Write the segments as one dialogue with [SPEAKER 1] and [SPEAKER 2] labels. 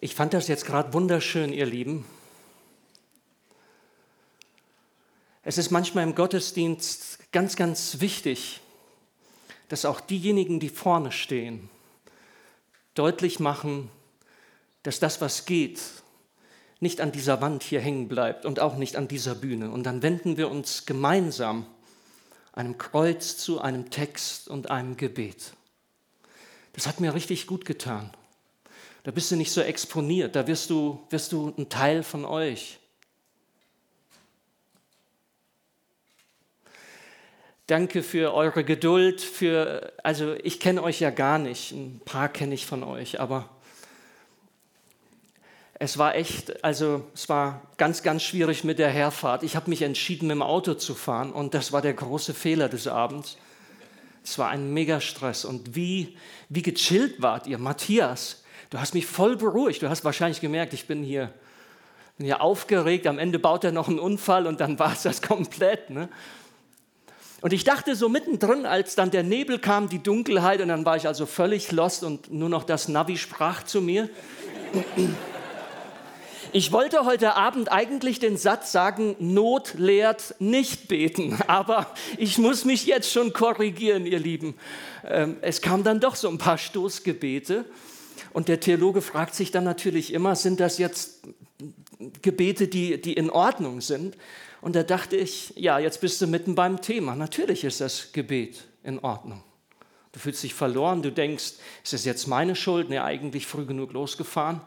[SPEAKER 1] Ich fand das jetzt gerade wunderschön, ihr Lieben. Es ist manchmal im Gottesdienst ganz, ganz wichtig, dass auch diejenigen, die vorne stehen, deutlich machen, dass das, was geht, nicht an dieser Wand hier hängen bleibt und auch nicht an dieser Bühne. Und dann wenden wir uns gemeinsam einem Kreuz zu, einem Text und einem Gebet. Das hat mir richtig gut getan. Da bist du nicht so exponiert, da wirst du, wirst du ein Teil von euch. Danke für eure Geduld, für, also ich kenne euch ja gar nicht, ein paar kenne ich von euch, aber es war echt, also es war ganz, ganz schwierig mit der Herfahrt. Ich habe mich entschieden, mit dem Auto zu fahren und das war der große Fehler des Abends. Es war ein Megastress und wie, wie gechillt wart ihr, Matthias. Du hast mich voll beruhigt. Du hast wahrscheinlich gemerkt, ich bin hier, bin hier aufgeregt. Am Ende baut er noch einen Unfall und dann war es das komplett. Ne? Und ich dachte so mittendrin, als dann der Nebel kam, die Dunkelheit, und dann war ich also völlig lost und nur noch das Navi sprach zu mir. Ich wollte heute Abend eigentlich den Satz sagen, Not lehrt nicht beten, aber ich muss mich jetzt schon korrigieren, ihr Lieben. Ähm, es kam dann doch so ein paar Stoßgebete und der Theologe fragt sich dann natürlich immer, sind das jetzt Gebete, die, die in Ordnung sind? Und da dachte ich, ja, jetzt bist du mitten beim Thema. Natürlich ist das Gebet in Ordnung. Du fühlst dich verloren, du denkst, ist es jetzt meine Schuld? Nee, eigentlich früh genug losgefahren.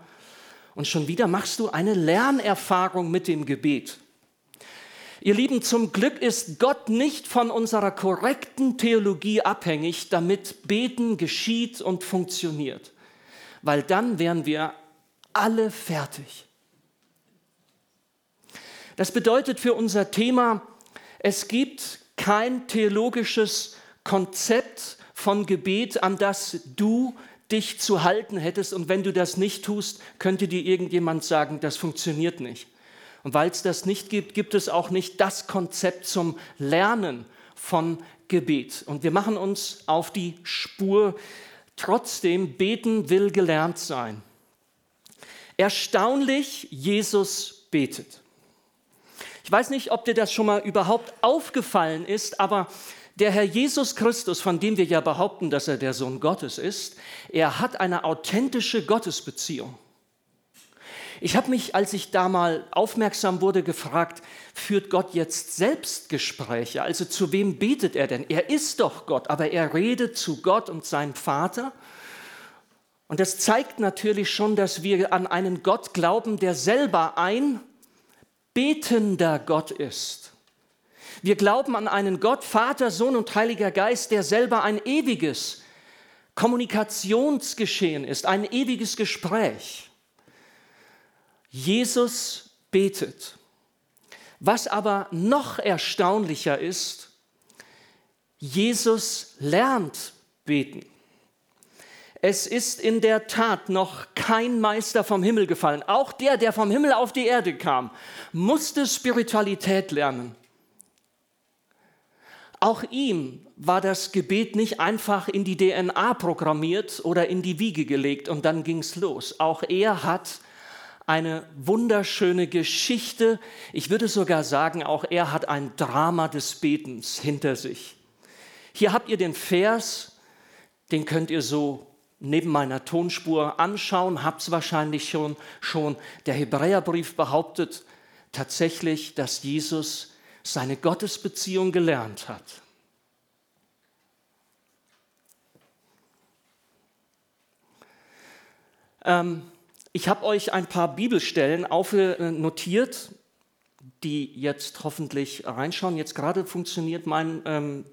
[SPEAKER 1] Und schon wieder machst du eine Lernerfahrung mit dem Gebet. Ihr Lieben, zum Glück ist Gott nicht von unserer korrekten Theologie abhängig, damit Beten geschieht und funktioniert weil dann wären wir alle fertig. Das bedeutet für unser Thema, es gibt kein theologisches Konzept von Gebet, an das du dich zu halten hättest. Und wenn du das nicht tust, könnte dir irgendjemand sagen, das funktioniert nicht. Und weil es das nicht gibt, gibt es auch nicht das Konzept zum Lernen von Gebet. Und wir machen uns auf die Spur Trotzdem, beten will gelernt sein. Erstaunlich, Jesus betet. Ich weiß nicht, ob dir das schon mal überhaupt aufgefallen ist, aber der Herr Jesus Christus, von dem wir ja behaupten, dass er der Sohn Gottes ist, er hat eine authentische Gottesbeziehung. Ich habe mich, als ich da mal aufmerksam wurde, gefragt, führt Gott jetzt Selbstgespräche? Also zu wem betet er denn? Er ist doch Gott, aber er redet zu Gott und seinem Vater. Und das zeigt natürlich schon, dass wir an einen Gott glauben, der selber ein betender Gott ist. Wir glauben an einen Gott, Vater, Sohn und Heiliger Geist, der selber ein ewiges Kommunikationsgeschehen ist, ein ewiges Gespräch. Jesus betet. Was aber noch erstaunlicher ist, Jesus lernt beten. Es ist in der Tat noch kein Meister vom Himmel gefallen. Auch der, der vom Himmel auf die Erde kam, musste Spiritualität lernen. Auch ihm war das Gebet nicht einfach in die DNA programmiert oder in die Wiege gelegt und dann ging es los. Auch er hat eine wunderschöne Geschichte. Ich würde sogar sagen, auch er hat ein Drama des Betens hinter sich. Hier habt ihr den Vers, den könnt ihr so neben meiner Tonspur anschauen, habt es wahrscheinlich schon, schon. Der Hebräerbrief behauptet tatsächlich, dass Jesus seine Gottesbeziehung gelernt hat. Ähm, ich habe euch ein paar Bibelstellen aufnotiert, die jetzt hoffentlich reinschauen. Jetzt gerade funktioniert mein ähm,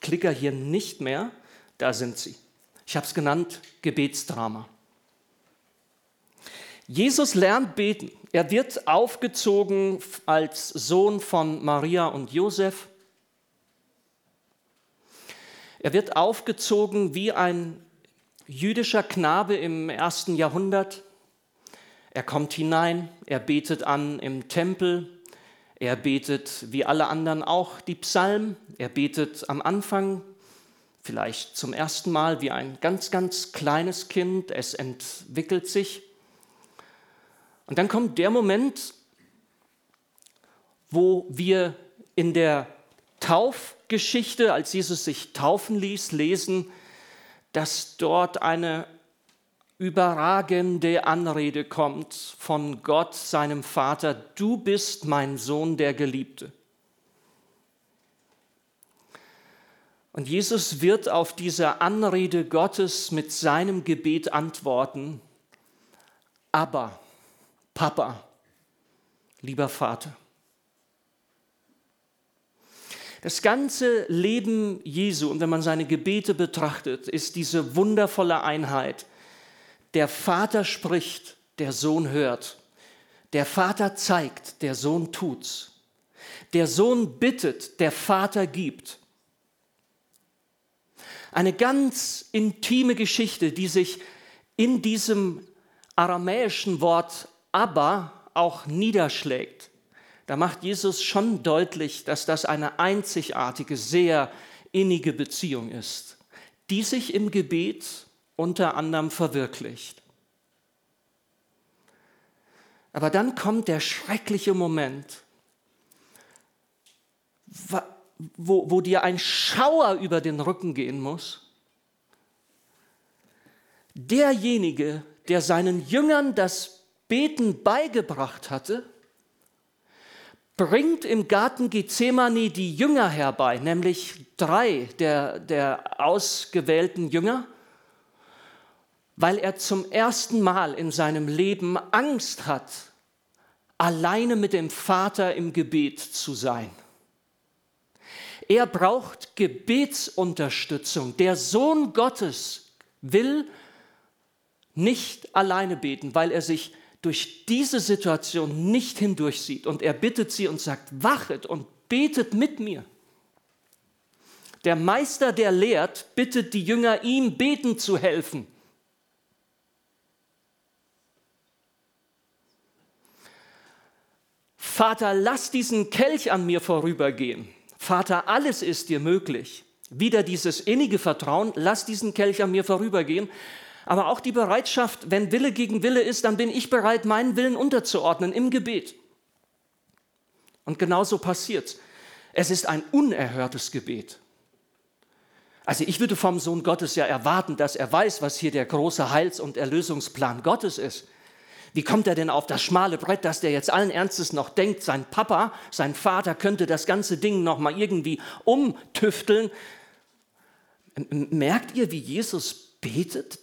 [SPEAKER 1] Klicker hier nicht mehr. Da sind sie. Ich habe es genannt Gebetsdrama. Jesus lernt beten. Er wird aufgezogen als Sohn von Maria und Josef. Er wird aufgezogen wie ein jüdischer Knabe im ersten Jahrhundert. Er kommt hinein, er betet an im Tempel, er betet wie alle anderen auch die Psalmen, er betet am Anfang vielleicht zum ersten Mal wie ein ganz, ganz kleines Kind, es entwickelt sich. Und dann kommt der Moment, wo wir in der Taufgeschichte, als Jesus sich taufen ließ, lesen, dass dort eine überragende Anrede kommt von Gott, seinem Vater, du bist mein Sohn der Geliebte. Und Jesus wird auf diese Anrede Gottes mit seinem Gebet antworten, aber Papa, lieber Vater. Das ganze Leben Jesu, und wenn man seine Gebete betrachtet, ist diese wundervolle Einheit. Der Vater spricht, der Sohn hört. Der Vater zeigt, der Sohn tut's. Der Sohn bittet, der Vater gibt. Eine ganz intime Geschichte, die sich in diesem aramäischen Wort aber auch niederschlägt. Da macht Jesus schon deutlich, dass das eine einzigartige, sehr innige Beziehung ist, die sich im Gebet unter anderem verwirklicht. Aber dann kommt der schreckliche Moment, wo, wo dir ein Schauer über den Rücken gehen muss. Derjenige, der seinen Jüngern das Beten beigebracht hatte, bringt im Garten Gethsemane die Jünger herbei, nämlich drei der, der ausgewählten Jünger, weil er zum ersten Mal in seinem Leben Angst hat, alleine mit dem Vater im Gebet zu sein. Er braucht Gebetsunterstützung. Der Sohn Gottes will nicht alleine beten, weil er sich durch diese Situation nicht hindurchsieht. Und er bittet sie und sagt, wachet und betet mit mir. Der Meister, der lehrt, bittet die Jünger, ihm beten zu helfen. Vater, lass diesen Kelch an mir vorübergehen. Vater, alles ist dir möglich. Wieder dieses innige Vertrauen, lass diesen Kelch an mir vorübergehen. Aber auch die Bereitschaft, wenn Wille gegen Wille ist, dann bin ich bereit, meinen Willen unterzuordnen im Gebet. Und genauso passiert es. ist ein unerhörtes Gebet. Also ich würde vom Sohn Gottes ja erwarten, dass er weiß, was hier der große Heils- und Erlösungsplan Gottes ist. Wie kommt er denn auf das schmale Brett, dass der jetzt allen Ernstes noch denkt, sein Papa, sein Vater könnte das ganze Ding noch mal irgendwie umtüfteln? Merkt ihr, wie Jesus betet?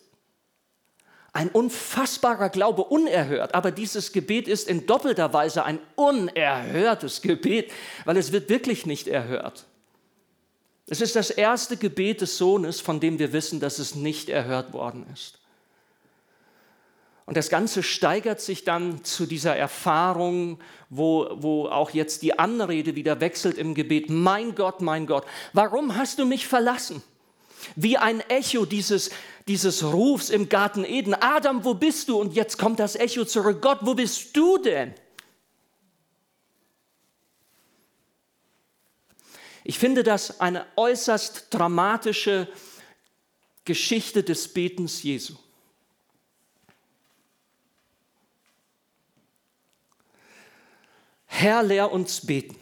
[SPEAKER 1] Ein unfassbarer Glaube, unerhört. Aber dieses Gebet ist in doppelter Weise ein unerhörtes Gebet, weil es wird wirklich nicht erhört. Es ist das erste Gebet des Sohnes, von dem wir wissen, dass es nicht erhört worden ist. Und das Ganze steigert sich dann zu dieser Erfahrung, wo, wo auch jetzt die Anrede wieder wechselt im Gebet. Mein Gott, mein Gott, warum hast du mich verlassen? Wie ein Echo dieses, dieses Rufs im Garten Eden. Adam, wo bist du? Und jetzt kommt das Echo zurück. Gott, wo bist du denn? Ich finde das eine äußerst dramatische Geschichte des Betens Jesu. Herr, lehr uns beten.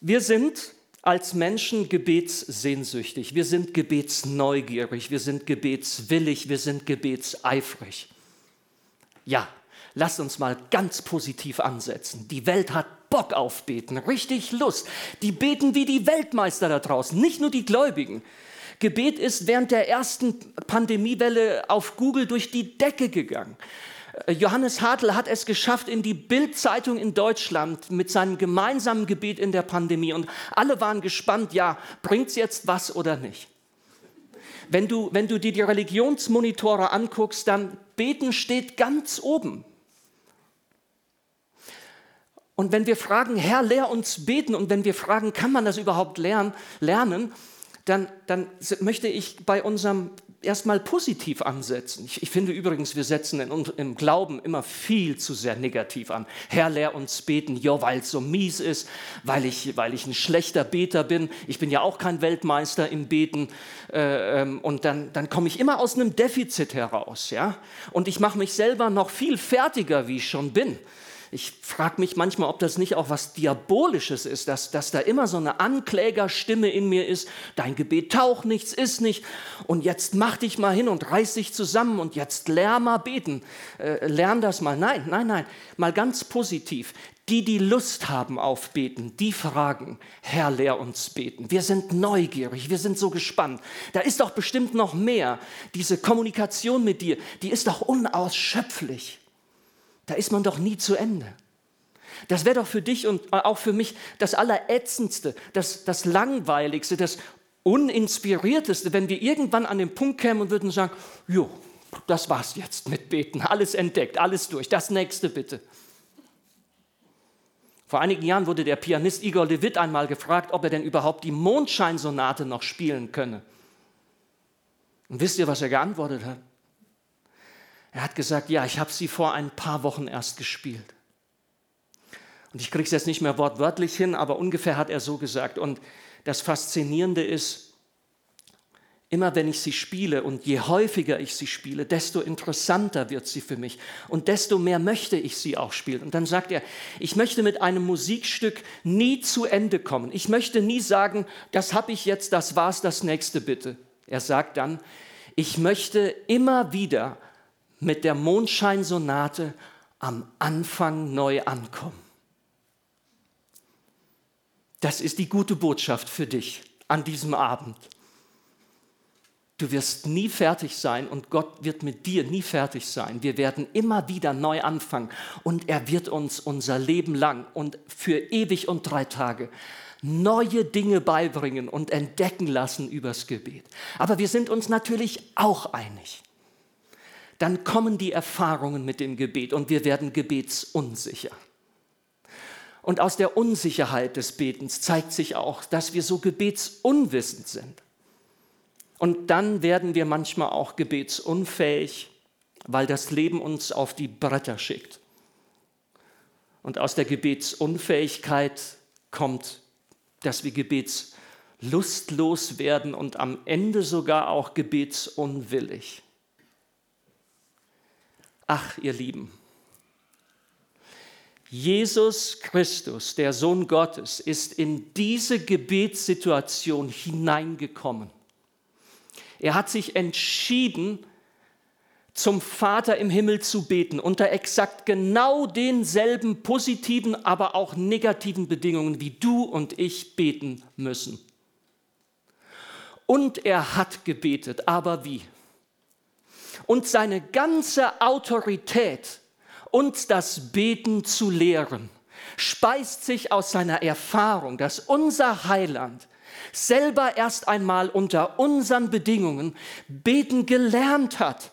[SPEAKER 1] Wir sind als Menschen gebetssehnsüchtig, wir sind gebetsneugierig, wir sind gebetswillig, wir sind gebetseifrig. Ja, lasst uns mal ganz positiv ansetzen. Die Welt hat Bock auf Beten, richtig Lust. Die beten wie die Weltmeister da draußen, nicht nur die Gläubigen. Gebet ist während der ersten Pandemiewelle auf Google durch die Decke gegangen. Johannes Hartl hat es geschafft in die Bildzeitung in Deutschland mit seinem gemeinsamen Gebet in der Pandemie. Und alle waren gespannt, ja, bringt es jetzt was oder nicht? Wenn du, wenn du dir die Religionsmonitore anguckst, dann Beten steht ganz oben. Und wenn wir fragen, Herr, lehr uns beten, und wenn wir fragen, kann man das überhaupt lernen, lernen dann, dann möchte ich bei unserem erstmal positiv ansetzen. Ich, ich, finde übrigens, wir setzen in, im Glauben immer viel zu sehr negativ an. Herr, lehr uns beten, ja, weil es so mies ist, weil ich, weil ich ein schlechter Beter bin. Ich bin ja auch kein Weltmeister im Beten. Äh, ähm, und dann, dann komme ich immer aus einem Defizit heraus. Ja? Und ich mache mich selber noch viel fertiger, wie ich schon bin. Ich frage mich manchmal, ob das nicht auch was Diabolisches ist, dass, dass da immer so eine Anklägerstimme in mir ist, dein Gebet taucht nichts, ist nicht und jetzt mach dich mal hin und reiß dich zusammen und jetzt lern mal beten, äh, lern das mal. Nein, nein, nein, mal ganz positiv. Die, die Lust haben auf Beten, die fragen, Herr, lehr uns beten. Wir sind neugierig, wir sind so gespannt. Da ist doch bestimmt noch mehr. Diese Kommunikation mit dir, die ist doch unausschöpflich. Da ist man doch nie zu Ende. Das wäre doch für dich und auch für mich das Allerätzendste, das, das Langweiligste, das Uninspirierteste, wenn wir irgendwann an den Punkt kämen und würden sagen, jo, das war's jetzt mit Beten, alles entdeckt, alles durch, das nächste bitte. Vor einigen Jahren wurde der Pianist Igor Levit einmal gefragt, ob er denn überhaupt die Mondscheinsonate noch spielen könne. Und wisst ihr, was er geantwortet hat? Er hat gesagt, ja, ich habe sie vor ein paar Wochen erst gespielt. Und ich kriege es jetzt nicht mehr wortwörtlich hin, aber ungefähr hat er so gesagt. Und das Faszinierende ist, immer wenn ich sie spiele und je häufiger ich sie spiele, desto interessanter wird sie für mich und desto mehr möchte ich sie auch spielen. Und dann sagt er, ich möchte mit einem Musikstück nie zu Ende kommen. Ich möchte nie sagen, das habe ich jetzt, das war's, das nächste bitte. Er sagt dann, ich möchte immer wieder mit der Mondscheinsonate am Anfang neu ankommen. Das ist die gute Botschaft für dich an diesem Abend. Du wirst nie fertig sein und Gott wird mit dir nie fertig sein. Wir werden immer wieder neu anfangen und er wird uns unser Leben lang und für ewig und drei Tage neue Dinge beibringen und entdecken lassen übers Gebet. Aber wir sind uns natürlich auch einig dann kommen die Erfahrungen mit dem Gebet und wir werden gebetsunsicher. Und aus der Unsicherheit des Betens zeigt sich auch, dass wir so gebetsunwissend sind. Und dann werden wir manchmal auch gebetsunfähig, weil das Leben uns auf die Bretter schickt. Und aus der Gebetsunfähigkeit kommt, dass wir gebetslustlos werden und am Ende sogar auch gebetsunwillig. Ach, ihr Lieben, Jesus Christus, der Sohn Gottes, ist in diese Gebetssituation hineingekommen. Er hat sich entschieden, zum Vater im Himmel zu beten, unter exakt genau denselben positiven, aber auch negativen Bedingungen, wie du und ich beten müssen. Und er hat gebetet, aber wie? Und seine ganze Autorität, uns das Beten zu lehren, speist sich aus seiner Erfahrung, dass unser Heiland selber erst einmal unter unseren Bedingungen beten gelernt hat.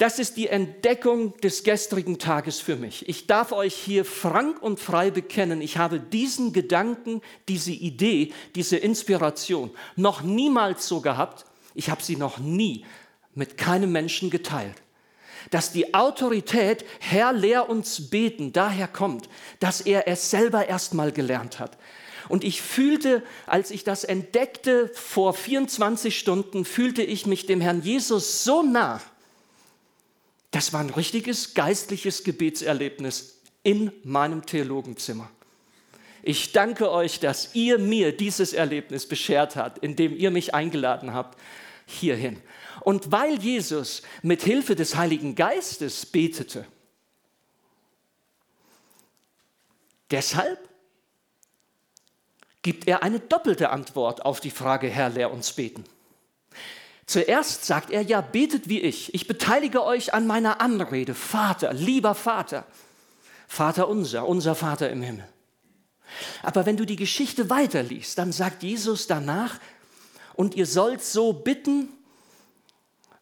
[SPEAKER 1] Das ist die Entdeckung des gestrigen Tages für mich. Ich darf euch hier frank und frei bekennen, ich habe diesen Gedanken, diese Idee, diese Inspiration noch niemals so gehabt. Ich habe sie noch nie mit keinem Menschen geteilt. Dass die Autorität, Herr, lehr uns beten, daher kommt, dass er es selber erstmal gelernt hat. Und ich fühlte, als ich das entdeckte vor 24 Stunden, fühlte ich mich dem Herrn Jesus so nah, das war ein richtiges geistliches Gebetserlebnis in meinem Theologenzimmer. Ich danke euch, dass ihr mir dieses Erlebnis beschert habt, indem ihr mich eingeladen habt hierhin. Und weil Jesus mit Hilfe des Heiligen Geistes betete, deshalb gibt er eine doppelte Antwort auf die Frage, Herr, lehr uns beten. Zuerst sagt er, ja, betet wie ich. Ich beteilige euch an meiner Anrede. Vater, lieber Vater. Vater unser, unser Vater im Himmel. Aber wenn du die Geschichte weiterliest, dann sagt Jesus danach, und ihr sollt so bitten,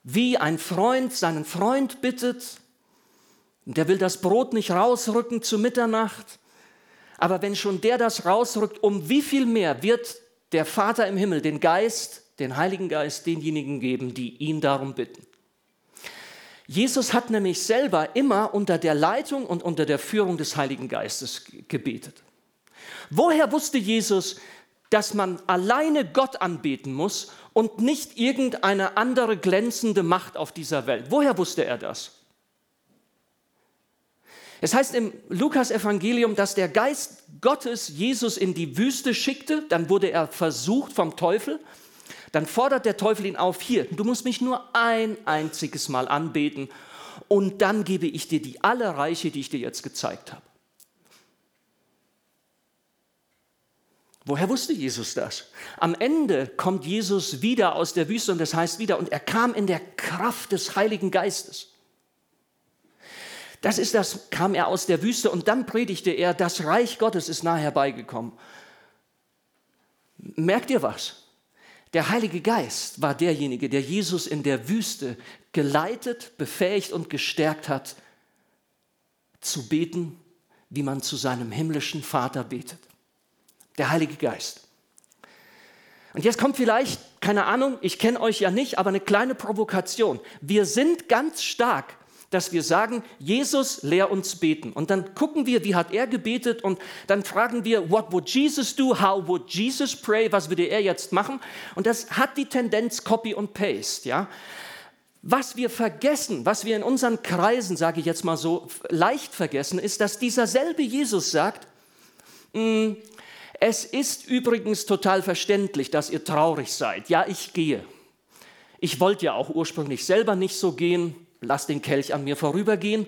[SPEAKER 1] wie ein Freund seinen Freund bittet. Der will das Brot nicht rausrücken zu Mitternacht. Aber wenn schon der das rausrückt, um wie viel mehr wird der Vater im Himmel den Geist, den Heiligen Geist denjenigen geben, die ihn darum bitten. Jesus hat nämlich selber immer unter der Leitung und unter der Führung des Heiligen Geistes gebetet. Woher wusste Jesus, dass man alleine Gott anbeten muss und nicht irgendeine andere glänzende Macht auf dieser Welt? Woher wusste er das? Es heißt im Lukas-Evangelium, dass der Geist Gottes Jesus in die Wüste schickte, dann wurde er versucht vom Teufel, dann fordert der Teufel ihn auf, hier, du musst mich nur ein einziges Mal anbeten und dann gebe ich dir die alle Reiche, die ich dir jetzt gezeigt habe. Woher wusste Jesus das? Am Ende kommt Jesus wieder aus der Wüste und das heißt wieder, und er kam in der Kraft des Heiligen Geistes. Das ist das, kam er aus der Wüste und dann predigte er, das Reich Gottes ist nahe herbeigekommen. Merkt ihr was? Der Heilige Geist war derjenige, der Jesus in der Wüste geleitet, befähigt und gestärkt hat, zu beten, wie man zu seinem himmlischen Vater betet. Der Heilige Geist. Und jetzt kommt vielleicht, keine Ahnung, ich kenne euch ja nicht, aber eine kleine Provokation. Wir sind ganz stark dass wir sagen, Jesus, lehr uns beten. Und dann gucken wir, wie hat er gebetet und dann fragen wir, what would Jesus do? How would Jesus pray? Was würde er jetzt machen? Und das hat die Tendenz Copy und Paste, ja. Was wir vergessen, was wir in unseren Kreisen, sage ich jetzt mal so, leicht vergessen, ist, dass dieser selbe Jesus sagt, mm, es ist übrigens total verständlich, dass ihr traurig seid. Ja, ich gehe. Ich wollte ja auch ursprünglich selber nicht so gehen lass den Kelch an mir vorübergehen,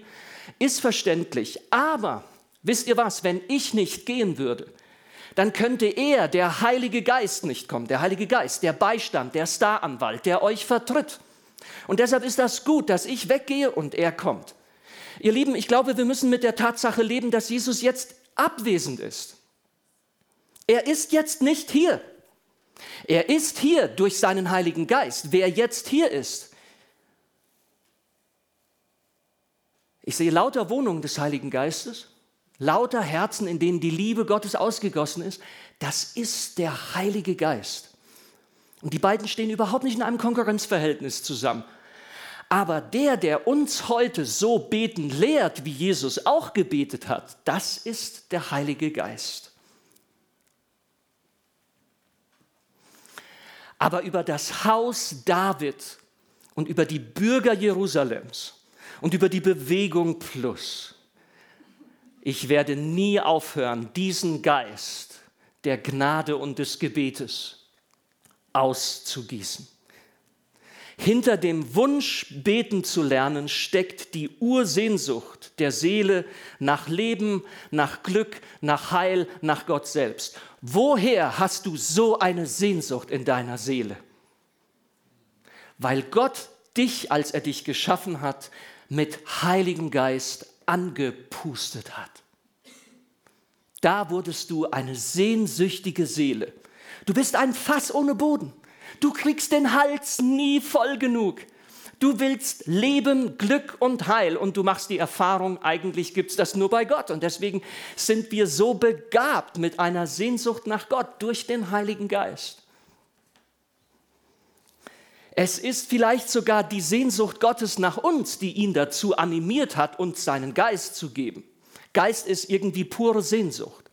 [SPEAKER 1] ist verständlich. Aber wisst ihr was, wenn ich nicht gehen würde, dann könnte er, der Heilige Geist, nicht kommen. Der Heilige Geist, der Beistand, der Staranwalt, der euch vertritt. Und deshalb ist das gut, dass ich weggehe und er kommt. Ihr Lieben, ich glaube, wir müssen mit der Tatsache leben, dass Jesus jetzt abwesend ist. Er ist jetzt nicht hier. Er ist hier durch seinen Heiligen Geist. Wer jetzt hier ist, Ich sehe lauter Wohnungen des Heiligen Geistes, lauter Herzen, in denen die Liebe Gottes ausgegossen ist. Das ist der Heilige Geist. Und die beiden stehen überhaupt nicht in einem Konkurrenzverhältnis zusammen. Aber der, der uns heute so beten lehrt, wie Jesus auch gebetet hat, das ist der Heilige Geist. Aber über das Haus David und über die Bürger Jerusalems und über die Bewegung Plus. Ich werde nie aufhören, diesen Geist der Gnade und des Gebetes auszugießen. Hinter dem Wunsch, beten zu lernen, steckt die Ursehnsucht der Seele nach Leben, nach Glück, nach Heil, nach Gott selbst. Woher hast du so eine Sehnsucht in deiner Seele? Weil Gott dich, als er dich geschaffen hat, mit Heiligem Geist angepustet hat. Da wurdest du eine sehnsüchtige Seele. Du bist ein Fass ohne Boden. Du kriegst den Hals nie voll genug. Du willst Leben, Glück und Heil und du machst die Erfahrung, eigentlich gibt es das nur bei Gott. Und deswegen sind wir so begabt mit einer Sehnsucht nach Gott durch den Heiligen Geist. Es ist vielleicht sogar die Sehnsucht Gottes nach uns, die ihn dazu animiert hat, uns seinen Geist zu geben. Geist ist irgendwie pure Sehnsucht.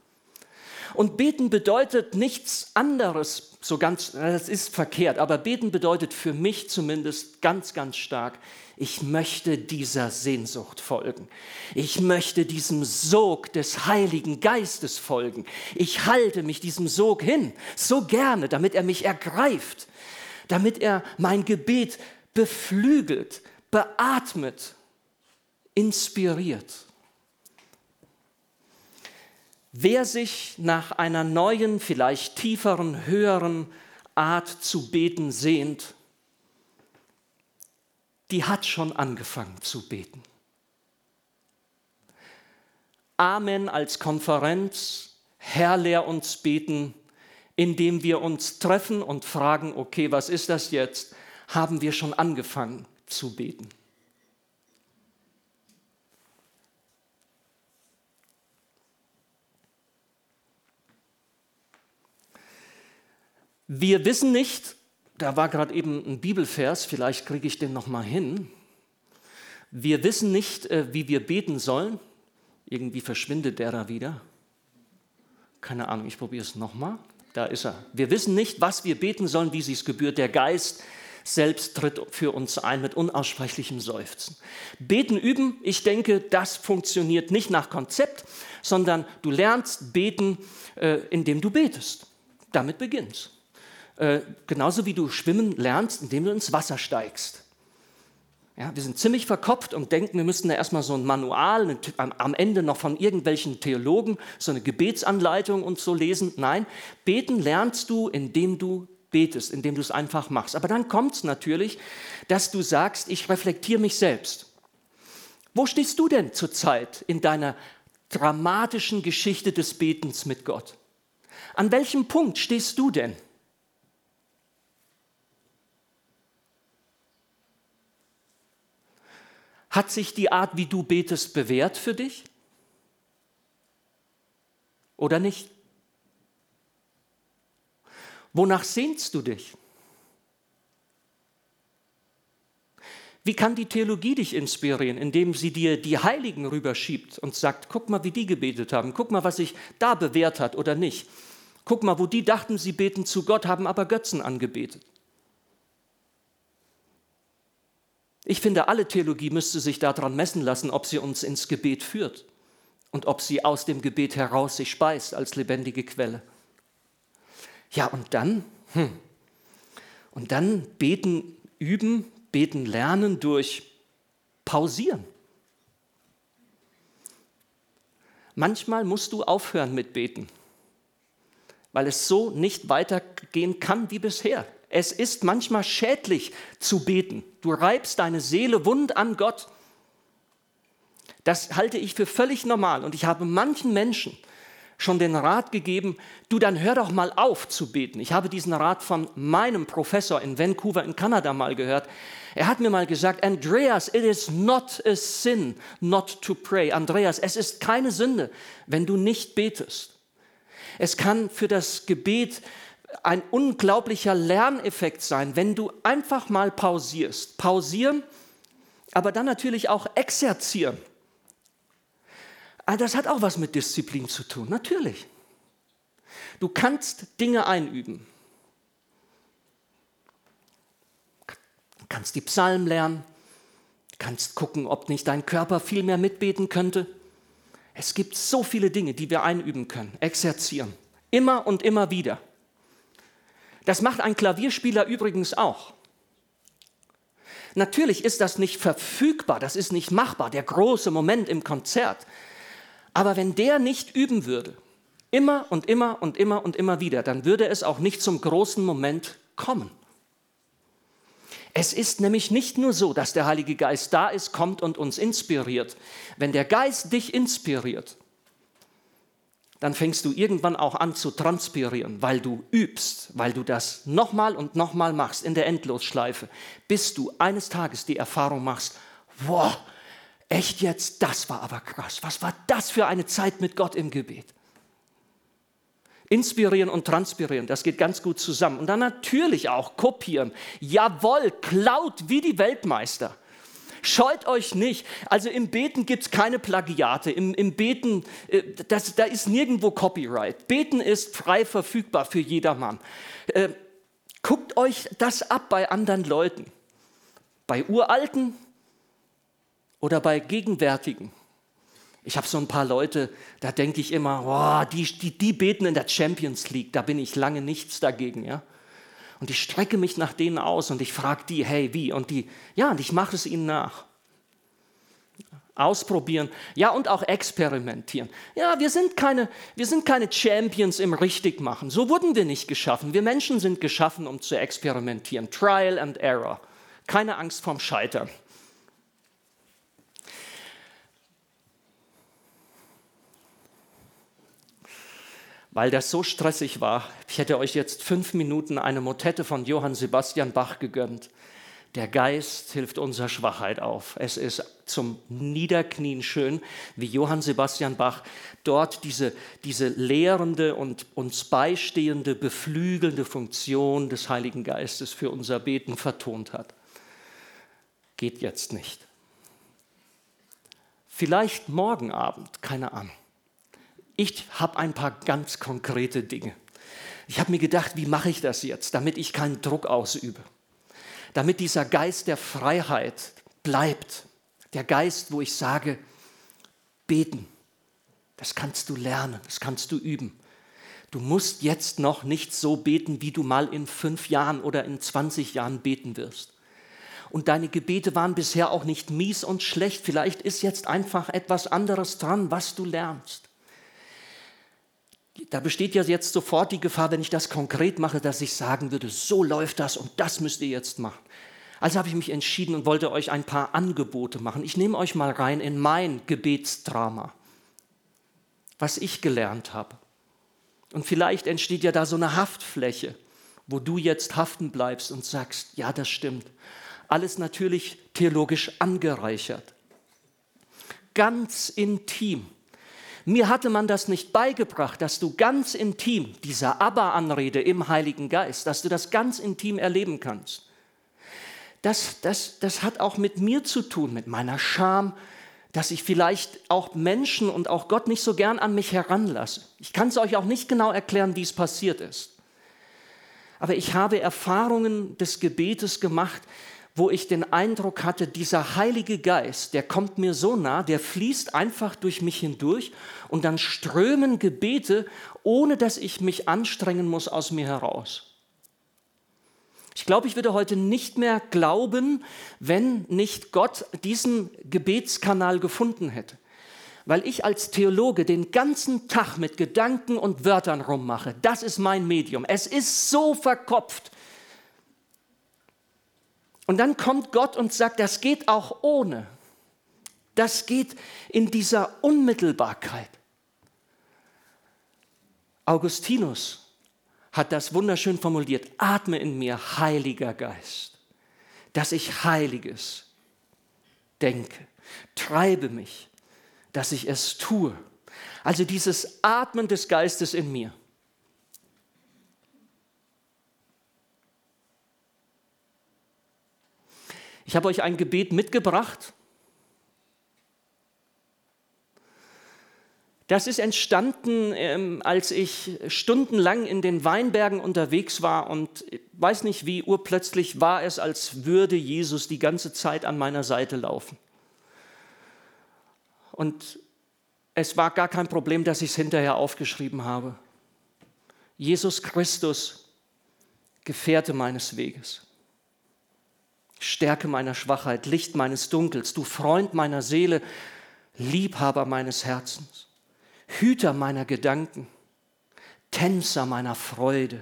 [SPEAKER 1] Und beten bedeutet nichts anderes, so ganz, das ist verkehrt, aber beten bedeutet für mich zumindest ganz, ganz stark, ich möchte dieser Sehnsucht folgen. Ich möchte diesem Sog des Heiligen Geistes folgen. Ich halte mich diesem Sog hin, so gerne, damit er mich ergreift, damit er mein Gebet beflügelt, beatmet, inspiriert. Wer sich nach einer neuen, vielleicht tieferen, höheren Art zu beten sehnt, die hat schon angefangen zu beten. Amen als Konferenz, Herr, lehr uns beten, indem wir uns treffen und fragen, okay, was ist das jetzt, haben wir schon angefangen zu beten. Wir wissen nicht, da war gerade eben ein Bibelvers, vielleicht kriege ich den noch mal hin. Wir wissen nicht, äh, wie wir beten sollen. Irgendwie verschwindet der da wieder. Keine Ahnung, ich probiere es nochmal. Da ist er. Wir wissen nicht, was wir beten sollen, wie es gebührt. Der Geist selbst tritt für uns ein mit unaussprechlichem Seufzen. Beten üben, ich denke, das funktioniert nicht nach Konzept, sondern du lernst beten, äh, indem du betest. Damit beginnt äh, genauso wie du schwimmen lernst, indem du ins Wasser steigst. Ja, wir sind ziemlich verkopft und denken, wir müssten da erstmal so ein Manual, am Ende noch von irgendwelchen Theologen, so eine Gebetsanleitung und so lesen. Nein, beten lernst du, indem du betest, indem du es einfach machst. Aber dann kommt es natürlich, dass du sagst, ich reflektiere mich selbst. Wo stehst du denn zurzeit in deiner dramatischen Geschichte des Betens mit Gott? An welchem Punkt stehst du denn? Hat sich die Art, wie du betest, bewährt für dich? Oder nicht? Wonach sehnst du dich? Wie kann die Theologie dich inspirieren, indem sie dir die Heiligen rüberschiebt und sagt, guck mal, wie die gebetet haben, guck mal, was sich da bewährt hat oder nicht. Guck mal, wo die dachten, sie beten zu Gott, haben aber Götzen angebetet. Ich finde, alle Theologie müsste sich daran messen lassen, ob sie uns ins Gebet führt und ob sie aus dem Gebet heraus sich speist als lebendige Quelle. Ja, und dann, hm, und dann beten, üben, beten, lernen durch Pausieren. Manchmal musst du aufhören mit Beten, weil es so nicht weitergehen kann wie bisher. Es ist manchmal schädlich zu beten. Du reibst deine Seele wund an Gott. Das halte ich für völlig normal. Und ich habe manchen Menschen schon den Rat gegeben, du dann hör doch mal auf zu beten. Ich habe diesen Rat von meinem Professor in Vancouver in Kanada mal gehört. Er hat mir mal gesagt, Andreas, it is not a sin not to pray. Andreas, es ist keine Sünde, wenn du nicht betest. Es kann für das Gebet ein unglaublicher Lerneffekt sein, wenn du einfach mal pausierst. Pausieren, aber dann natürlich auch exerzieren. Ah, das hat auch was mit Disziplin zu tun, natürlich. Du kannst Dinge einüben. Du kannst die Psalmen lernen, kannst gucken, ob nicht dein Körper viel mehr mitbeten könnte. Es gibt so viele Dinge, die wir einüben können, exerzieren. Immer und immer wieder. Das macht ein Klavierspieler übrigens auch. Natürlich ist das nicht verfügbar, das ist nicht machbar, der große Moment im Konzert. Aber wenn der nicht üben würde, immer und immer und immer und immer wieder, dann würde es auch nicht zum großen Moment kommen. Es ist nämlich nicht nur so, dass der Heilige Geist da ist, kommt und uns inspiriert. Wenn der Geist dich inspiriert, dann fängst du irgendwann auch an zu transpirieren, weil du übst, weil du das nochmal und nochmal machst in der Endlosschleife, bis du eines Tages die Erfahrung machst, wow, echt jetzt, das war aber krass. Was war das für eine Zeit mit Gott im Gebet? Inspirieren und transpirieren, das geht ganz gut zusammen. Und dann natürlich auch kopieren. Jawohl, klaut wie die Weltmeister. Scheut euch nicht. Also im Beten gibt es keine Plagiate. Im, im Beten, äh, das, da ist nirgendwo Copyright. Beten ist frei verfügbar für jedermann. Äh, guckt euch das ab bei anderen Leuten. Bei Uralten oder bei Gegenwärtigen. Ich habe so ein paar Leute, da denke ich immer, oh, die, die, die beten in der Champions League, da bin ich lange nichts dagegen. Ja? Und ich strecke mich nach denen aus und ich frage die, hey, wie? Und die, ja, und ich mache es ihnen nach. Ausprobieren, ja, und auch experimentieren. Ja, wir sind keine, wir sind keine Champions im Richtigmachen. So wurden wir nicht geschaffen. Wir Menschen sind geschaffen, um zu experimentieren. Trial and Error. Keine Angst vorm Scheitern. Weil das so stressig war. Ich hätte euch jetzt fünf Minuten eine Motette von Johann Sebastian Bach gegönnt. Der Geist hilft unserer Schwachheit auf. Es ist zum Niederknien schön, wie Johann Sebastian Bach dort diese, diese lehrende und uns beistehende, beflügelnde Funktion des Heiligen Geistes für unser Beten vertont hat. Geht jetzt nicht. Vielleicht morgen Abend, keine Ahnung. Ich habe ein paar ganz konkrete Dinge. Ich habe mir gedacht, wie mache ich das jetzt, damit ich keinen Druck ausübe? Damit dieser Geist der Freiheit bleibt. Der Geist, wo ich sage, beten, das kannst du lernen, das kannst du üben. Du musst jetzt noch nicht so beten, wie du mal in fünf Jahren oder in 20 Jahren beten wirst und deine Gebete waren bisher auch nicht mies und schlecht. Vielleicht ist jetzt einfach etwas anderes dran, was du lernst. Da besteht ja jetzt sofort die Gefahr, wenn ich das konkret mache, dass ich sagen würde, so läuft das und das müsst ihr jetzt machen. Also habe ich mich entschieden und wollte euch ein paar Angebote machen. Ich nehme euch mal rein in mein Gebetsdrama, was ich gelernt habe. Und vielleicht entsteht ja da so eine Haftfläche, wo du jetzt haften bleibst und sagst, ja, das stimmt. Alles natürlich theologisch angereichert. Ganz intim. Mir hatte man das nicht beigebracht, dass du ganz intim, dieser Abba-Anrede im Heiligen Geist, dass du das ganz intim erleben kannst. Das, das, das hat auch mit mir zu tun, mit meiner Scham, dass ich vielleicht auch Menschen und auch Gott nicht so gern an mich heranlasse. Ich kann es euch auch nicht genau erklären, wie es passiert ist. Aber ich habe Erfahrungen des Gebetes gemacht, wo ich den Eindruck hatte, dieser Heilige Geist, der kommt mir so nah, der fließt einfach durch mich hindurch und dann strömen Gebete, ohne dass ich mich anstrengen muss, aus mir heraus. Ich glaube, ich würde heute nicht mehr glauben, wenn nicht Gott diesen Gebetskanal gefunden hätte. Weil ich als Theologe den ganzen Tag mit Gedanken und Wörtern rummache. Das ist mein Medium. Es ist so verkopft. Und dann kommt Gott und sagt, das geht auch ohne. Das geht in dieser Unmittelbarkeit. Augustinus hat das wunderschön formuliert. Atme in mir, Heiliger Geist, dass ich Heiliges denke. Treibe mich, dass ich es tue. Also dieses Atmen des Geistes in mir. Ich habe euch ein Gebet mitgebracht. Das ist entstanden, ähm, als ich stundenlang in den Weinbergen unterwegs war und weiß nicht wie, urplötzlich war es, als würde Jesus die ganze Zeit an meiner Seite laufen. Und es war gar kein Problem, dass ich es hinterher aufgeschrieben habe. Jesus Christus, Gefährte meines Weges. Stärke meiner Schwachheit, Licht meines Dunkels, du Freund meiner Seele, Liebhaber meines Herzens, Hüter meiner Gedanken, Tänzer meiner Freude,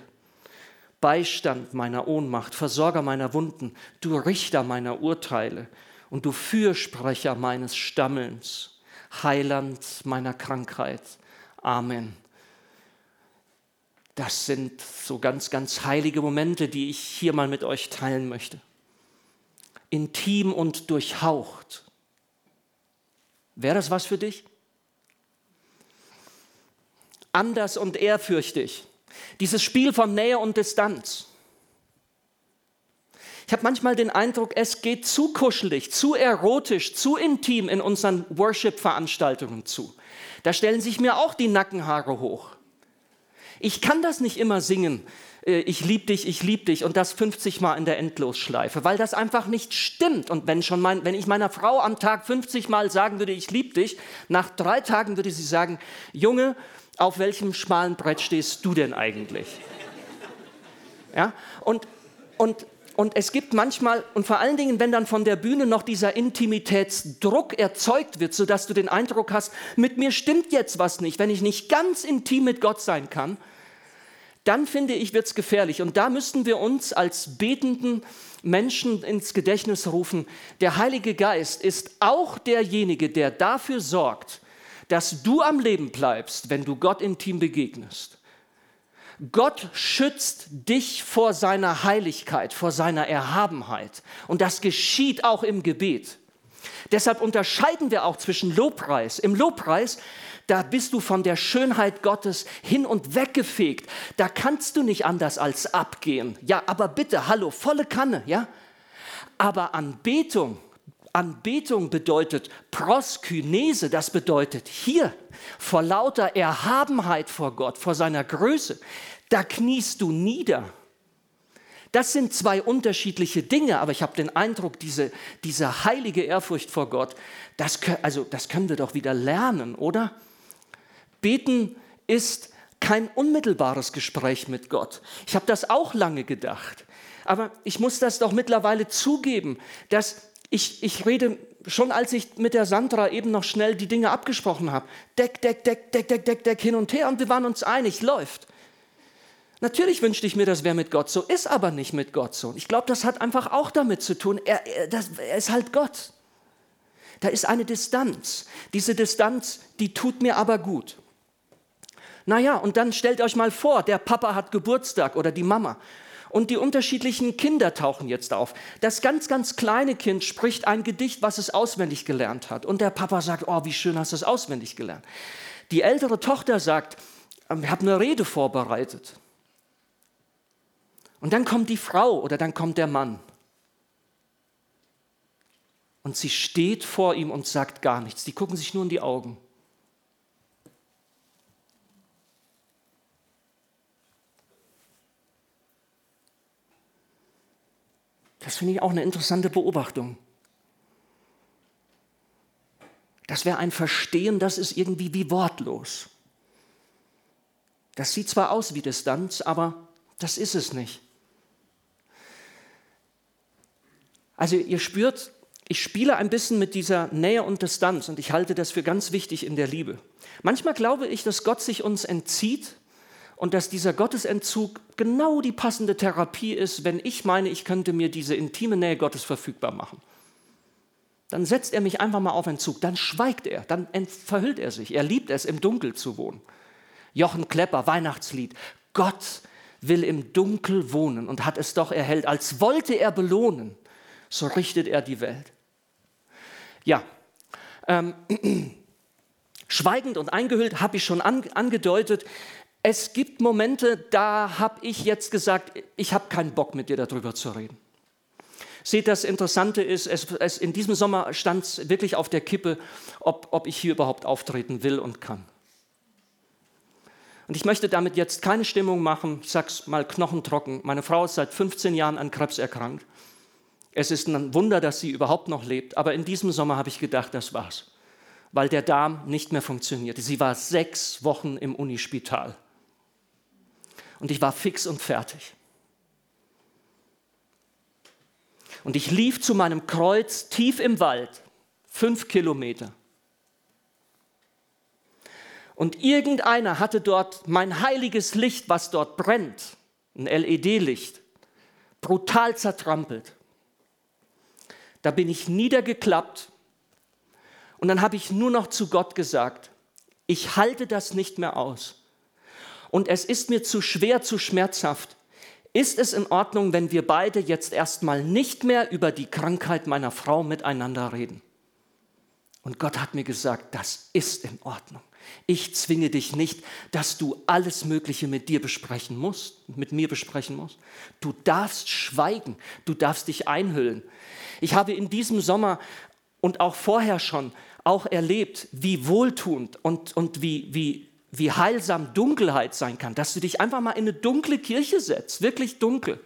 [SPEAKER 1] Beistand meiner Ohnmacht, Versorger meiner Wunden, du Richter meiner Urteile und du Fürsprecher meines Stammelns, Heiland meiner Krankheit. Amen. Das sind so ganz, ganz heilige Momente, die ich hier mal mit euch teilen möchte intim und durchhaucht. Wäre das was für dich? Anders und ehrfürchtig. Dieses Spiel von Nähe und Distanz. Ich habe manchmal den Eindruck, es geht zu kuschelig, zu erotisch, zu intim in unseren Worship-Veranstaltungen zu. Da stellen sich mir auch die Nackenhaare hoch. Ich kann das nicht immer singen, ich liebe dich, ich liebe dich und das 50 Mal in der Endlosschleife, weil das einfach nicht stimmt. Und wenn, schon mein, wenn ich meiner Frau am Tag 50 Mal sagen würde, ich liebe dich, nach drei Tagen würde sie sagen, Junge, auf welchem schmalen Brett stehst du denn eigentlich? Ja? Und, und, und es gibt manchmal, und vor allen Dingen, wenn dann von der Bühne noch dieser Intimitätsdruck erzeugt wird, sodass du den Eindruck hast, mit mir stimmt jetzt was nicht, wenn ich nicht ganz intim mit Gott sein kann, dann finde ich, wird es gefährlich. Und da müssten wir uns als betenden Menschen ins Gedächtnis rufen, der Heilige Geist ist auch derjenige, der dafür sorgt, dass du am Leben bleibst, wenn du Gott intim begegnest. Gott schützt dich vor seiner Heiligkeit, vor seiner Erhabenheit. Und das geschieht auch im Gebet. Deshalb unterscheiden wir auch zwischen Lobpreis. Im Lobpreis, da bist du von der Schönheit Gottes hin und weggefegt. Da kannst du nicht anders als abgehen. Ja, aber bitte, hallo, volle Kanne, ja? Aber Anbetung, Anbetung bedeutet Proskynese, das bedeutet hier vor lauter Erhabenheit vor Gott, vor seiner Größe, da kniest du nieder. Das sind zwei unterschiedliche Dinge, aber ich habe den Eindruck, diese, diese heilige Ehrfurcht vor Gott, das, also, das können wir doch wieder lernen, oder? Beten ist kein unmittelbares Gespräch mit Gott. Ich habe das auch lange gedacht. Aber ich muss das doch mittlerweile zugeben, dass ich, ich rede schon, als ich mit der Sandra eben noch schnell die Dinge abgesprochen habe. Deck, deck, deck, deck, deck, deck, deck, hin und her und wir waren uns einig, läuft. Natürlich wünschte ich mir, das wäre mit Gott so, ist aber nicht mit Gott so. Ich glaube, das hat einfach auch damit zu tun, er, er, das, er ist halt Gott. Da ist eine Distanz. Diese Distanz, die tut mir aber gut. Naja, und dann stellt euch mal vor, der Papa hat Geburtstag oder die Mama und die unterschiedlichen Kinder tauchen jetzt auf. Das ganz, ganz kleine Kind spricht ein Gedicht, was es auswendig gelernt hat. Und der Papa sagt, oh, wie schön hast du es auswendig gelernt. Die ältere Tochter sagt, ähm, ich habe eine Rede vorbereitet. Und dann kommt die Frau oder dann kommt der Mann. Und sie steht vor ihm und sagt gar nichts. Die gucken sich nur in die Augen. Das finde ich auch eine interessante Beobachtung. Das wäre ein Verstehen, das ist irgendwie wie wortlos. Das sieht zwar aus wie Distanz, aber das ist es nicht. Also ihr spürt, ich spiele ein bisschen mit dieser Nähe und Distanz und ich halte das für ganz wichtig in der Liebe. Manchmal glaube ich, dass Gott sich uns entzieht und dass dieser Gottesentzug genau die passende Therapie ist, wenn ich meine, ich könnte mir diese intime Nähe Gottes verfügbar machen. Dann setzt er mich einfach mal auf Entzug, dann schweigt er, dann verhüllt er sich. Er liebt es, im Dunkel zu wohnen. Jochen Klepper, Weihnachtslied. Gott will im Dunkel wohnen und hat es doch erhellt, als wollte er belohnen. So richtet er die Welt. Ja, ähm, schweigend und eingehüllt habe ich schon an, angedeutet es gibt Momente, da habe ich jetzt gesagt, ich habe keinen Bock mit dir darüber zu reden. Seht, das Interessante ist, es, es, in diesem Sommer stand es wirklich auf der Kippe, ob, ob ich hier überhaupt auftreten will und kann. Und ich möchte damit jetzt keine Stimmung machen, ich sage es mal knochentrocken. Meine Frau ist seit 15 Jahren an Krebs erkrankt. Es ist ein Wunder, dass sie überhaupt noch lebt. Aber in diesem Sommer habe ich gedacht, das war's. Weil der Darm nicht mehr funktionierte. Sie war sechs Wochen im Unispital und ich war fix und fertig. Und ich lief zu meinem Kreuz tief im Wald, fünf Kilometer. Und irgendeiner hatte dort mein heiliges Licht, was dort brennt, ein LED-Licht, brutal zertrampelt. Da bin ich niedergeklappt und dann habe ich nur noch zu Gott gesagt, ich halte das nicht mehr aus und es ist mir zu schwer, zu schmerzhaft. Ist es in Ordnung, wenn wir beide jetzt erstmal nicht mehr über die Krankheit meiner Frau miteinander reden? Und Gott hat mir gesagt, das ist in Ordnung. Ich zwinge dich nicht, dass du alles Mögliche mit dir besprechen musst, mit mir besprechen musst. Du darfst schweigen, du darfst dich einhüllen. Ich habe in diesem Sommer und auch vorher schon auch erlebt, wie wohltuend und, und wie, wie wie heilsam Dunkelheit sein kann, dass du dich einfach mal in eine dunkle Kirche setzt, wirklich dunkel.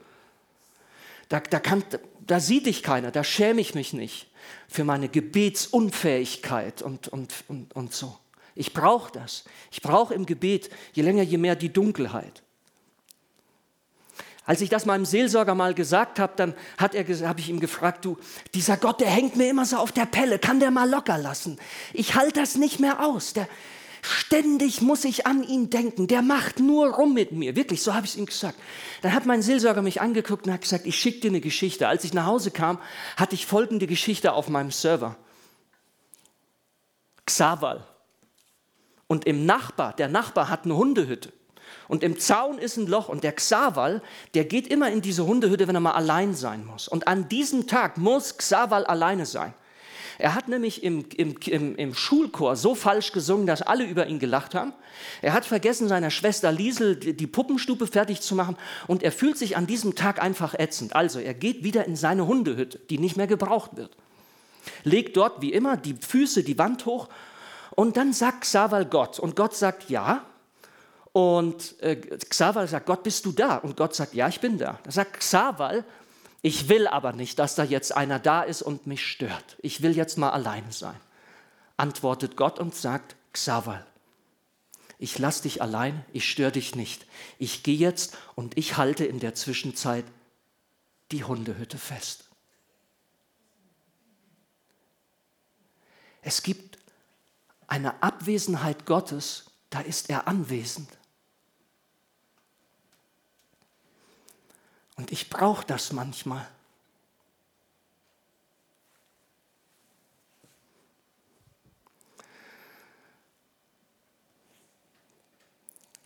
[SPEAKER 1] Da, da, kann, da sieht dich keiner, da schäme ich mich nicht für meine Gebetsunfähigkeit und, und, und, und so. Ich brauche das. Ich brauche im Gebet je länger, je mehr die Dunkelheit. Als ich das meinem Seelsorger mal gesagt habe, dann habe ich ihm gefragt, du, dieser Gott, der hängt mir immer so auf der Pelle, kann der mal locker lassen? Ich halte das nicht mehr aus. Der, Ständig muss ich an ihn denken. Der macht nur rum mit mir. Wirklich, so habe ich es ihm gesagt. Dann hat mein Seelsorger mich angeguckt und hat gesagt, ich schicke dir eine Geschichte. Als ich nach Hause kam, hatte ich folgende Geschichte auf meinem Server. Xaval. Und im Nachbar, der Nachbar hat eine Hundehütte. Und im Zaun ist ein Loch und der Xaval, der geht immer in diese Hundehütte, wenn er mal allein sein muss. Und an diesem Tag muss Xaval alleine sein. Er hat nämlich im, im, im, im, Schulchor so falsch gesungen, dass alle über ihn gelacht haben. Er hat vergessen, seiner Schwester Liesel die Puppenstube fertig zu machen und er fühlt sich an diesem Tag einfach ätzend. Also er geht wieder in seine Hundehütte, die nicht mehr gebraucht wird. Legt dort wie immer die Füße die Wand hoch und dann sagt Xaval Gott und Gott sagt ja. Und äh, Xaval sagt, Gott, bist du da? Und Gott sagt, ja, ich bin da. Da sagt Xaval, ich will aber nicht, dass da jetzt einer da ist und mich stört. Ich will jetzt mal alleine sein. Antwortet Gott und sagt, Xaval, ich lass dich allein, ich störe dich nicht. Ich gehe jetzt und ich halte in der Zwischenzeit die Hundehütte fest. Es gibt eine Abwesenheit Gottes, da ist er anwesend. Und ich brauche das manchmal.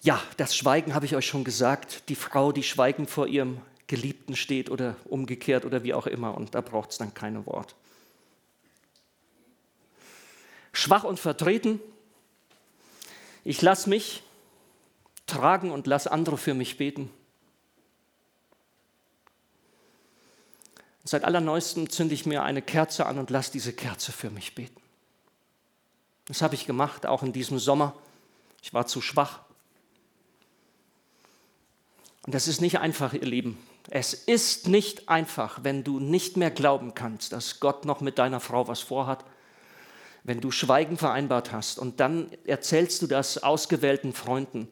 [SPEAKER 1] Ja, das Schweigen habe ich euch schon gesagt. Die Frau, die schweigend vor ihrem Geliebten steht oder umgekehrt oder wie auch immer. Und da braucht es dann keine Wort. Schwach und vertreten. Ich lasse mich tragen und lasse andere für mich beten. Seit allerneuestem zünde ich mir eine Kerze an und lasse diese Kerze für mich beten. Das habe ich gemacht, auch in diesem Sommer. Ich war zu schwach. Und das ist nicht einfach, ihr Lieben. Es ist nicht einfach, wenn du nicht mehr glauben kannst, dass Gott noch mit deiner Frau was vorhat, wenn du Schweigen vereinbart hast und dann erzählst du das ausgewählten Freunden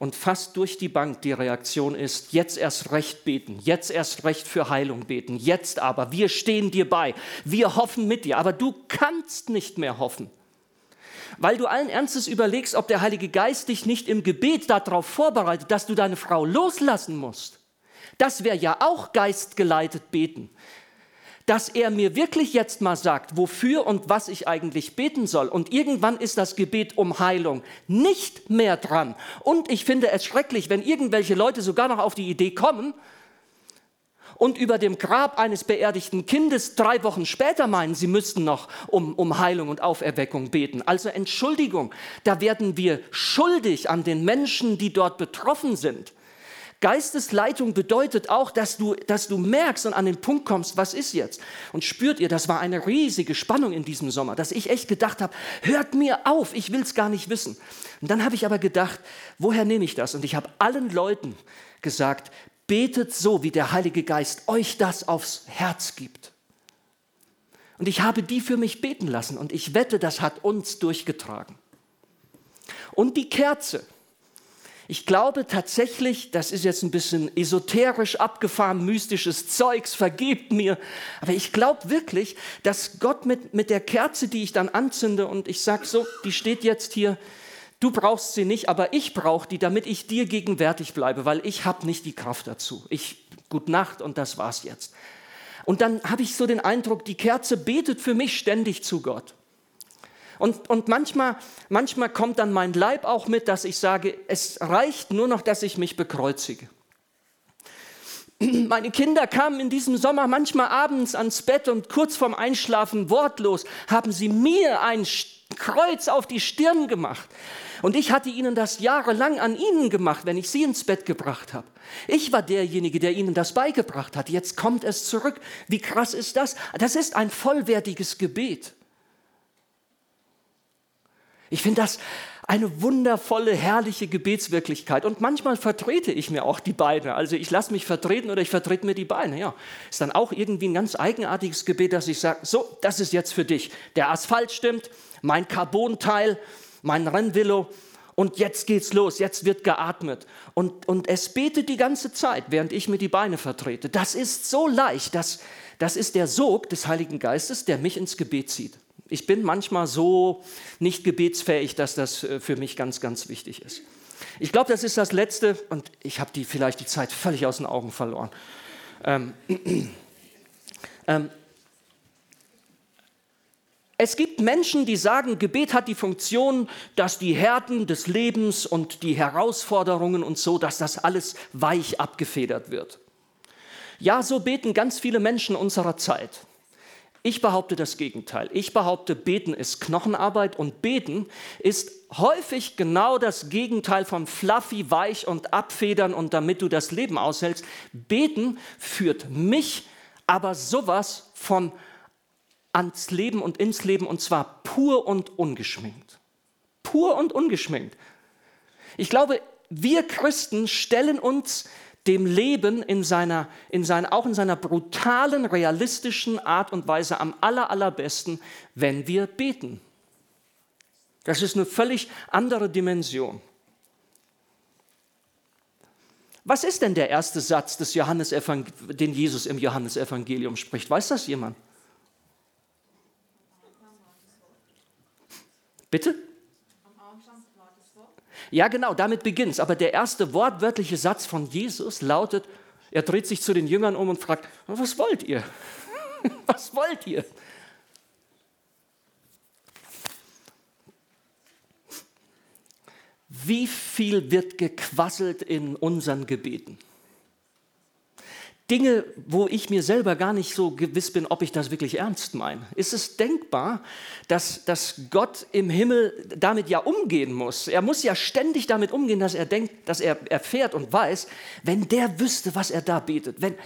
[SPEAKER 1] und fast durch die Bank die Reaktion ist, jetzt erst recht beten, jetzt erst recht für Heilung beten, jetzt aber, wir stehen dir bei, wir hoffen mit dir, aber du kannst nicht mehr hoffen, weil du allen Ernstes überlegst, ob der Heilige Geist dich nicht im Gebet darauf vorbereitet, dass du deine Frau loslassen musst. Das wäre ja auch geistgeleitet beten dass er mir wirklich jetzt mal sagt, wofür und was ich eigentlich beten soll. Und irgendwann ist das Gebet um Heilung nicht mehr dran. Und ich finde es schrecklich, wenn irgendwelche Leute sogar noch auf die Idee kommen und über dem Grab eines beerdigten Kindes drei Wochen später meinen, sie müssten noch um, um Heilung und Auferweckung beten. Also Entschuldigung, da werden wir schuldig an den Menschen, die dort betroffen sind. Geistesleitung bedeutet auch, dass du, dass du merkst und an den Punkt kommst, was ist jetzt? Und spürt ihr, das war eine riesige Spannung in diesem Sommer, dass ich echt gedacht habe, hört mir auf, ich will es gar nicht wissen. Und dann habe ich aber gedacht, woher nehme ich das? Und ich habe allen Leuten gesagt, betet so, wie der Heilige Geist euch das aufs Herz gibt. Und ich habe die für mich beten lassen und ich wette, das hat uns durchgetragen. Und die Kerze, ich glaube tatsächlich, das ist jetzt ein bisschen esoterisch abgefahren, mystisches Zeugs, vergebt mir, aber ich glaube wirklich, dass Gott mit, mit der Kerze, die ich dann anzünde und ich sage so, die steht jetzt hier, du brauchst sie nicht, aber ich brauche die, damit ich dir gegenwärtig bleibe, weil ich habe nicht die Kraft dazu. Ich, gut Nacht und das war's jetzt. Und dann habe ich so den Eindruck, die Kerze betet für mich ständig zu Gott. Und, und manchmal, manchmal kommt dann mein Leib auch mit, dass ich sage, es reicht nur noch, dass ich mich bekreuzige. Meine Kinder kamen in diesem Sommer manchmal abends ans Bett und kurz vorm Einschlafen wortlos haben sie mir ein Kreuz auf die Stirn gemacht. Und ich hatte ihnen das jahrelang an ihnen gemacht, wenn ich sie ins Bett gebracht habe. Ich war derjenige, der ihnen das beigebracht hat. Jetzt kommt es zurück. Wie krass ist das? Das ist ein vollwertiges Gebet. Ich finde das eine wundervolle, herrliche Gebetswirklichkeit. Und manchmal vertrete ich mir auch die Beine. Also ich lasse mich vertreten oder ich vertrete mir die Beine. Ja, ist dann auch irgendwie ein ganz eigenartiges Gebet, dass ich sage, so, das ist jetzt für dich. Der Asphalt stimmt, mein Carbonteil, mein Rennvelo. Und jetzt geht's los, jetzt wird geatmet. Und, und es betet die ganze Zeit, während ich mir die Beine vertrete. Das ist so leicht. Das, das ist der Sog des Heiligen Geistes, der mich ins Gebet zieht. Ich bin manchmal so nicht gebetsfähig, dass das äh, für mich ganz, ganz wichtig ist. Ich glaube, das ist das Letzte und ich habe die, vielleicht die Zeit völlig aus den Augen verloren. Ähm, ähm, Es gibt Menschen, die sagen, Gebet hat die Funktion, dass die Härten des Lebens und die Herausforderungen und so, dass das alles weich abgefedert wird. Ja, so beten ganz viele Menschen unserer Zeit. Ich behaupte das Gegenteil. Ich behaupte, beten ist Knochenarbeit und beten ist häufig genau das Gegenteil von fluffy, weich und abfedern und damit du das Leben aushältst. Beten führt mich aber sowas von ans Leben und ins Leben und zwar pur und ungeschminkt. Pur und ungeschminkt. Ich glaube, wir Christen stellen uns dem Leben in seiner, in seiner, auch in seiner brutalen, realistischen Art und Weise am aller, allerbesten, wenn wir beten. Das ist eine völlig andere Dimension. Was ist denn der erste Satz, des Johannes den Jesus im Johannesevangelium spricht? Weiß das jemand? Bitte? Ja, genau, damit beginnt es. Aber der erste wortwörtliche Satz von Jesus lautet, er dreht sich zu den Jüngern um und fragt, was wollt ihr? was wollt ihr? Wie viel wird gequasselt in unseren Gebeten? Dinge, wo ich mir selber gar nicht so gewiss bin, ob ich das wirklich ernst meine. Ist es denkbar, dass, dass Gott im Himmel damit ja umgehen muss? Er muss ja ständig damit umgehen, dass er denkt, dass er erfährt und weiß, wenn der wüsste, was er da betet, wenn,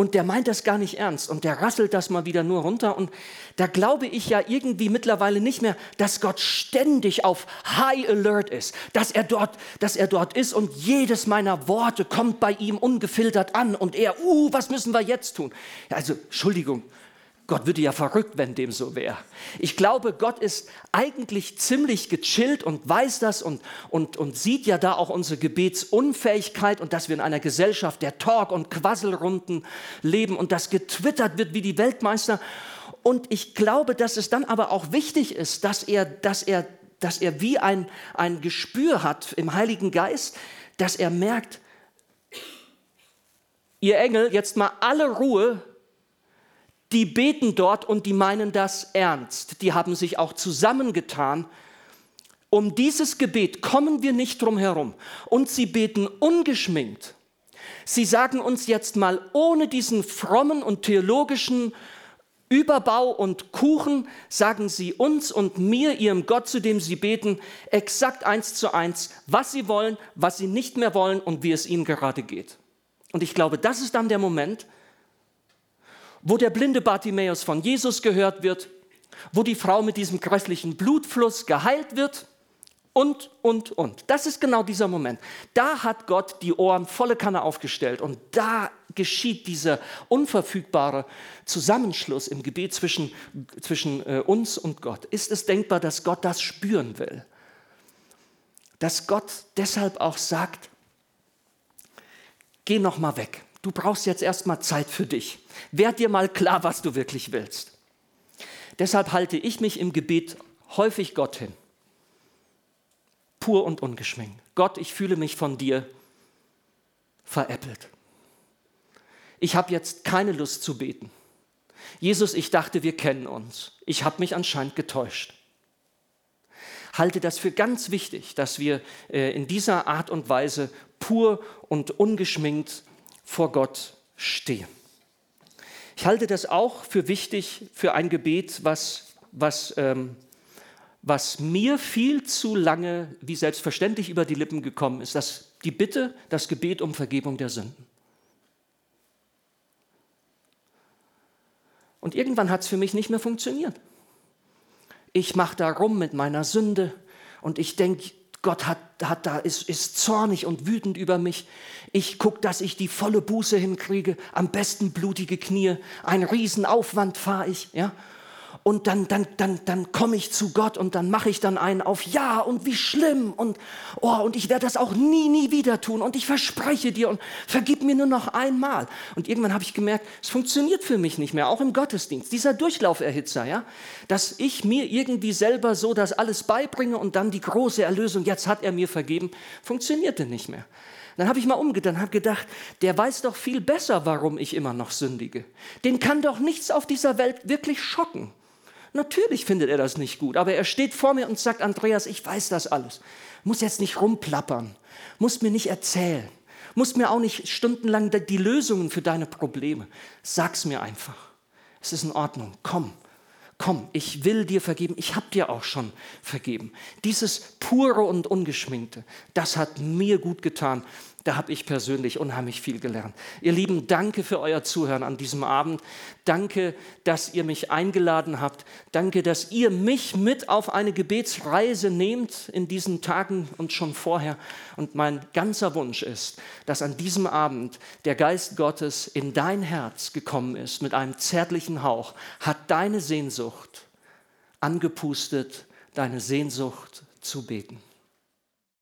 [SPEAKER 1] und der meint das gar nicht ernst und der rasselt das mal wieder nur runter. Und da glaube ich ja irgendwie mittlerweile nicht mehr, dass Gott ständig auf High Alert ist, dass er dort, dass er dort ist und jedes meiner Worte kommt bei ihm ungefiltert an und er, uh, was müssen wir jetzt tun? Also, Entschuldigung, Gott würde ja verrückt, wenn dem so wäre. Ich glaube, Gott ist eigentlich ziemlich gechillt und weiß das und, und, und sieht ja da auch unsere Gebetsunfähigkeit und dass wir in einer Gesellschaft der Talk- und Quasselrunden leben und das getwittert wird wie die Weltmeister. Und ich glaube, dass es dann aber auch wichtig ist, dass er, dass er, dass er wie ein, ein Gespür hat im Heiligen Geist, dass er merkt, ihr Engel, jetzt mal alle Ruhe, die beten dort und die meinen das ernst. Die haben sich auch zusammengetan. Um dieses Gebet kommen wir nicht drum herum. Und sie beten ungeschminkt. Sie sagen uns jetzt mal ohne diesen frommen und theologischen Überbau und Kuchen, sagen sie uns und mir, ihrem Gott, zu dem sie beten, exakt eins zu eins, was sie wollen, was sie nicht mehr wollen und wie es ihnen gerade geht. Und ich glaube, das ist dann der Moment, wo der blinde Bartimäus von Jesus gehört wird, wo die Frau mit diesem grässlichen Blutfluss geheilt wird und, und, und. Das ist genau dieser Moment. Da hat Gott die Ohren volle Kanne aufgestellt und da geschieht dieser unverfügbare Zusammenschluss im Gebet zwischen, zwischen äh, uns und Gott. Ist es denkbar, dass Gott das spüren will? Dass Gott deshalb auch sagt, geh noch mal weg. Du brauchst jetzt erstmal Zeit für dich. Werd dir mal klar, was du wirklich willst. Deshalb halte ich mich im Gebet häufig Gott hin. Pur und ungeschminkt. Gott, ich fühle mich von dir veräppelt. Ich habe jetzt keine Lust zu beten. Jesus, ich dachte, wir kennen uns. Ich habe mich anscheinend getäuscht. Halte das für ganz wichtig, dass wir äh, in dieser Art und Weise pur und ungeschminkt vor Gott stehen. Ich halte das auch für wichtig für ein Gebet, was, was, ähm, was mir viel zu lange wie selbstverständlich über die Lippen gekommen ist, das, die Bitte, das Gebet um Vergebung der Sünden. Und irgendwann hat es für mich nicht mehr funktioniert. Ich mache da rum mit meiner Sünde und ich denke, Gott hat, hat da, ist, ist zornig und wütend über mich. Ich gucke, dass ich die volle Buße hinkriege, am besten blutige Knie, ein Riesenaufwand fahre ich, ja und dann, dann, dann, dann komme ich zu Gott und dann mache ich dann einen auf Ja und wie schlimm und, oh, und ich werde das auch nie, nie wieder tun und ich verspreche dir und vergib mir nur noch einmal. Und irgendwann habe ich gemerkt, es funktioniert für mich nicht mehr, auch im Gottesdienst, dieser Durchlauferhitzer, ja, dass ich mir irgendwie selber so das alles beibringe und dann die große Erlösung, jetzt hat er mir vergeben, funktionierte nicht mehr. Dann habe ich mal umgedacht habe gedacht, der weiß doch viel besser, warum ich immer noch sündige. Den kann doch nichts auf dieser Welt wirklich schocken Natürlich findet er das nicht gut, aber er steht vor mir und sagt, Andreas, ich weiß das alles. Muss jetzt nicht rumplappern, muss mir nicht erzählen, muss mir auch nicht stundenlang die Lösungen für deine Probleme. Sag's mir einfach. Es ist in Ordnung. Komm, komm, ich will dir vergeben. Ich habe dir auch schon vergeben. Dieses pure und ungeschminkte, das hat mir gut getan. Da habe ich persönlich unheimlich viel gelernt. Ihr Lieben, danke für euer Zuhören an diesem Abend. Danke, dass ihr mich eingeladen habt. Danke, dass ihr mich mit auf eine Gebetsreise nehmt in diesen Tagen und schon vorher. Und mein ganzer Wunsch ist, dass an diesem Abend der Geist Gottes in dein Herz gekommen ist mit einem zärtlichen Hauch, hat deine Sehnsucht angepustet, deine Sehnsucht zu beten.